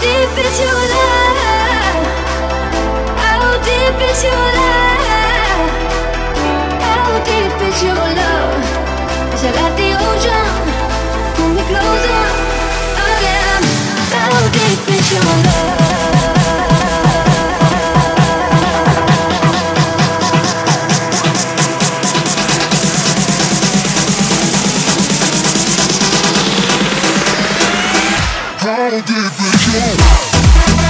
Deep is your love? Like the ocean?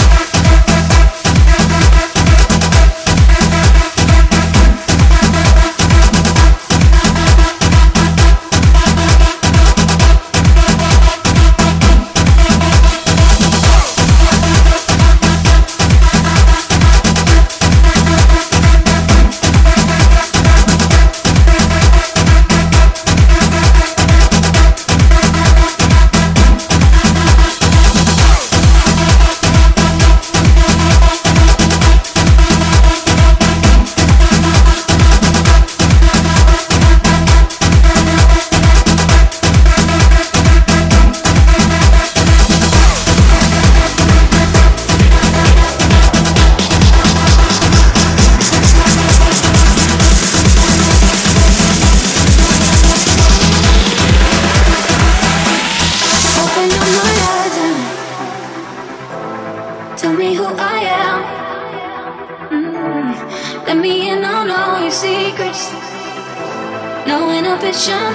No inhibition,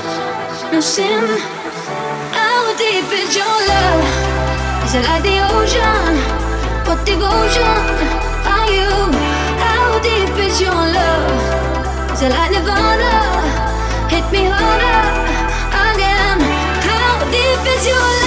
no sin. How deep is your love? Is it like the ocean? What devotion are you? How deep is your love? Is it like Nirvana? Hit me harder again. How deep is your love?